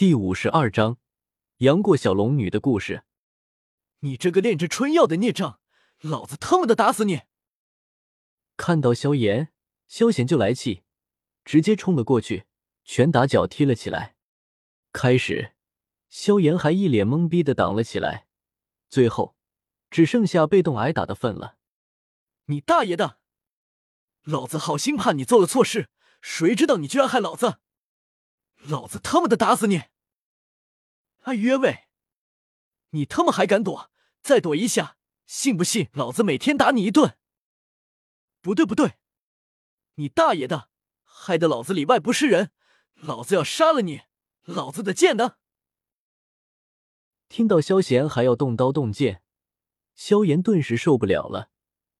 第五十二章，杨过小龙女的故事。你这个炼制春药的孽障，老子他妈的打死你！看到萧炎，萧贤就来气，直接冲了过去，拳打脚踢了起来。开始，萧炎还一脸懵逼的挡了起来，最后只剩下被动挨打的份了。你大爷的！老子好心怕你做了错事，谁知道你居然害老子！老子他妈的打死你！哎约喂！你他妈还敢躲？再躲一下，信不信老子每天打你一顿？不对不对，你大爷的！害得老子里外不是人，老子要杀了你！老子的剑呢？听到萧贤还要动刀动剑，萧炎顿时受不了了，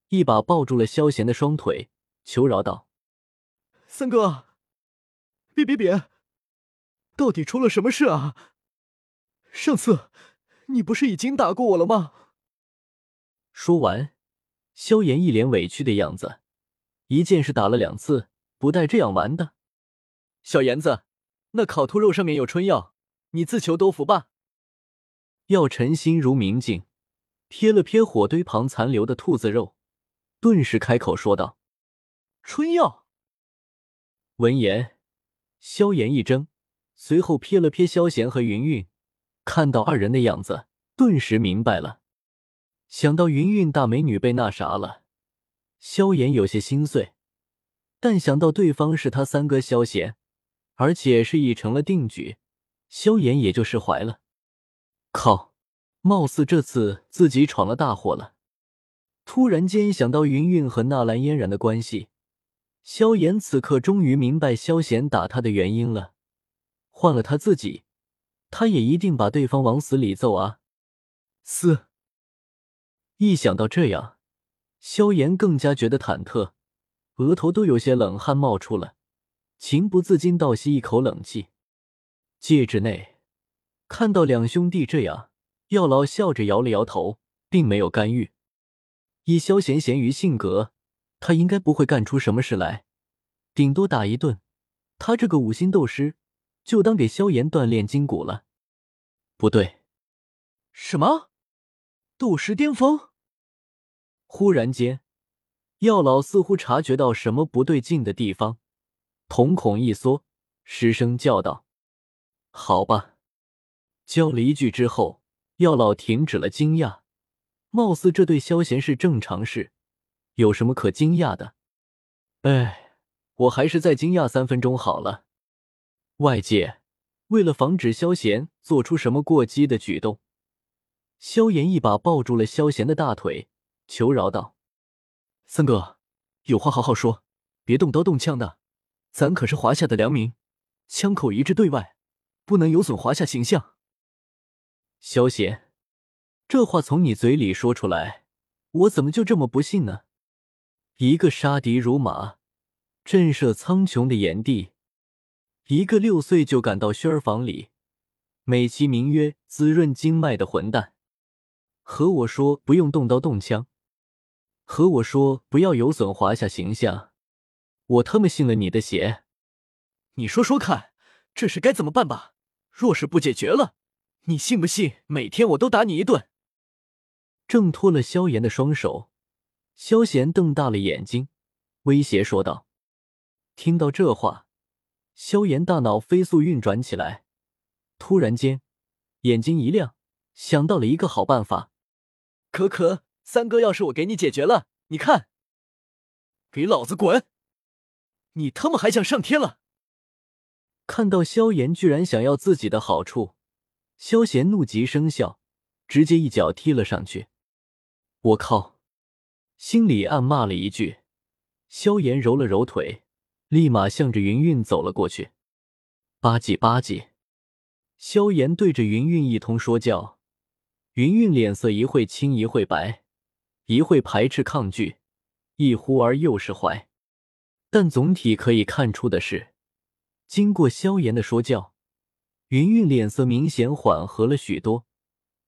一把抱住了萧贤的双腿，求饶道：“三哥，别别别！”到底出了什么事啊？上次你不是已经打过我了吗？说完，萧炎一脸委屈的样子，一剑是打了两次，不带这样玩的。小炎子，那烤兔肉上面有春药，你自求多福吧。药尘心如明镜，瞥了瞥火堆旁残留的兔子肉，顿时开口说道：“春药。”闻言，萧炎一怔。随后瞥了瞥萧贤和云云，看到二人的样子，顿时明白了。想到云云大美女被那啥了，萧炎有些心碎。但想到对方是他三哥萧贤，而且是已成了定局，萧炎也就释怀了。靠，貌似这次自己闯了大祸了。突然间想到云云和纳兰嫣然的关系，萧炎此刻终于明白萧贤打他的原因了。换了他自己，他也一定把对方往死里揍啊！四！一想到这样，萧炎更加觉得忐忑，额头都有些冷汗冒出了，情不自禁倒吸一口冷气。戒指内看到两兄弟这样，药老笑着摇了摇头，并没有干预。以萧贤贤于性格，他应该不会干出什么事来，顶多打一顿。他这个五星斗师。就当给萧炎锻炼筋骨了。不对，什么？斗师巅峰？忽然间，药老似乎察觉到什么不对劲的地方，瞳孔一缩，失声叫道：“好吧。”叫了一句之后，药老停止了惊讶，貌似这对萧贤是正常事，有什么可惊讶的？哎，我还是再惊讶三分钟好了。外界为了防止萧贤做出什么过激的举动，萧炎一把抱住了萧贤的大腿，求饶道：“三哥，有话好好说，别动刀动枪的。咱可是华夏的良民，枪口一致对外，不能有损华夏形象。”萧贤，这话从你嘴里说出来，我怎么就这么不信呢？一个杀敌如麻、震慑苍穹的炎帝。一个六岁就赶到轩儿房里，美其名曰滋润经脉的混蛋，和我说不用动刀动枪，和我说不要有损华夏形象，我他妈信了你的邪！你说说看，这事该怎么办吧？若是不解决了，你信不信每天我都打你一顿？挣脱了萧炎的双手，萧炎瞪大了眼睛，威胁说道：“听到这话。”萧炎大脑飞速运转起来，突然间眼睛一亮，想到了一个好办法。可可，三哥，要是我给你解决了，你看，给老子滚！你他妈还想上天了？看到萧炎居然想要自己的好处，萧炎怒极生笑，直接一脚踢了上去。我靠！心里暗骂了一句。萧炎揉了揉腿。立马向着云云走了过去，吧唧吧唧，萧炎对着云云一通说教，云云脸色一会青一会白，一会排斥抗拒，一忽而又释怀。但总体可以看出的是，经过萧炎的说教，云云脸色明显缓和了许多，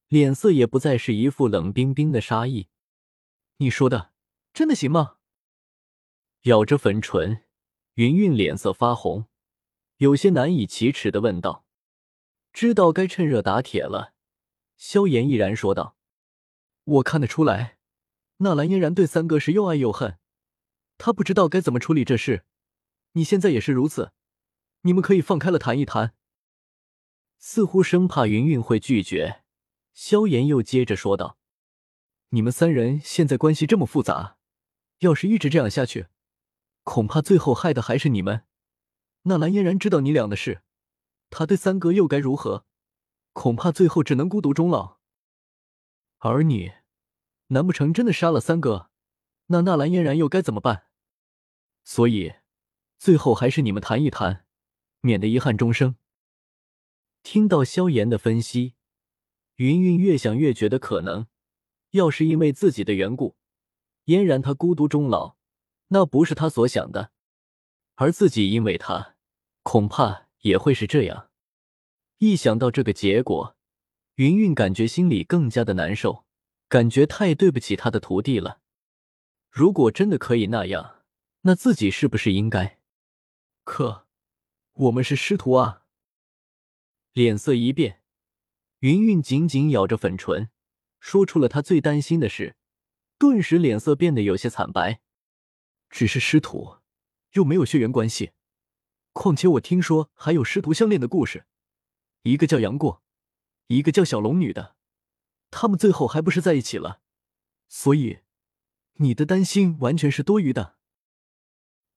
脸色也不再是一副冷冰冰的杀意。你说的真的行吗？咬着粉唇。云云脸色发红，有些难以启齿的问道：“知道该趁热打铁了，萧炎毅然说道：“我看得出来，纳兰嫣然对三哥是又爱又恨，他不知道该怎么处理这事。你现在也是如此，你们可以放开了谈一谈。”似乎生怕云云会拒绝，萧炎又接着说道：“你们三人现在关系这么复杂，要是一直这样下去，恐怕最后害的还是你们。纳兰嫣然知道你俩的事。”他对三哥又该如何？恐怕最后只能孤独终老。而你，难不成真的杀了三哥？那纳兰嫣然又该怎么办？所以，最后还是你们谈一谈，免得遗憾终生。听到萧炎的分析，云云越想越觉得可能。要是因为自己的缘故，嫣然她孤独终老，那不是他所想的；而自己因为他，恐怕……也会是这样。一想到这个结果，云云感觉心里更加的难受，感觉太对不起他的徒弟了。如果真的可以那样，那自己是不是应该？可，我们是师徒啊！脸色一变，云云紧紧咬着粉唇，说出了他最担心的事，顿时脸色变得有些惨白。只是师徒，又没有血缘关系。况且我听说还有师徒相恋的故事，一个叫杨过，一个叫小龙女的，他们最后还不是在一起了？所以，你的担心完全是多余的。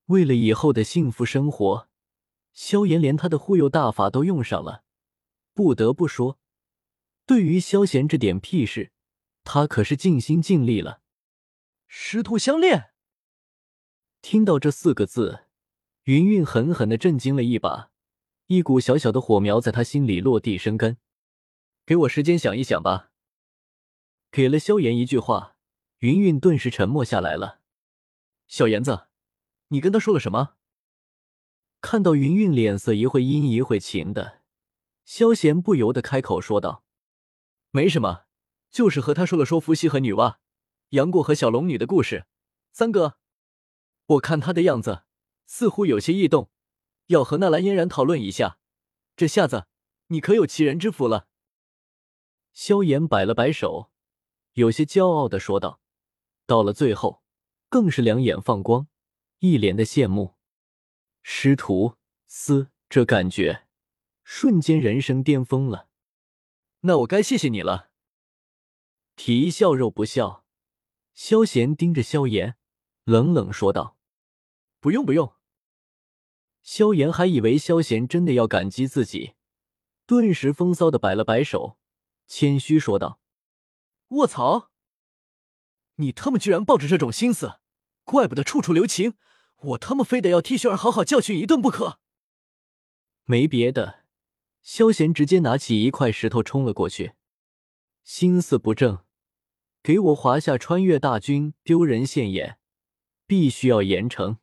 为了以后的幸福生活，萧炎连他的忽悠大法都用上了。不得不说，对于萧炎这点屁事，他可是尽心尽力了。师徒相恋，听到这四个字。云云狠狠的震惊了一把，一股小小的火苗在他心里落地生根。给我时间想一想吧。给了萧炎一句话，云云顿时沉默下来了。小炎子，你跟他说了什么？看到云云脸色一会阴一会晴的，萧炎不由得开口说道：“没什么，就是和他说了说伏羲和女娲、杨过和小龙女的故事。三哥，我看他的样子。”似乎有些异动，要和纳兰嫣然讨论一下。这下子你可有其人之福了。萧炎摆了摆手，有些骄傲的说道。到了最后，更是两眼放光，一脸的羡慕。师徒思，这感觉瞬间人生巅峰了。那我该谢谢你了。皮笑肉不笑，萧贤盯着萧炎，冷冷说道：“不用，不用。”萧炎还以为萧贤真的要感激自己，顿时风骚的摆了摆手，谦虚说道：“卧槽，你他妈居然抱着这种心思，怪不得处处留情，我他妈非得要替雪儿好好教训一顿不可。”没别的，萧贤直接拿起一块石头冲了过去，心思不正，给我华夏穿越大军丢人现眼，必须要严惩。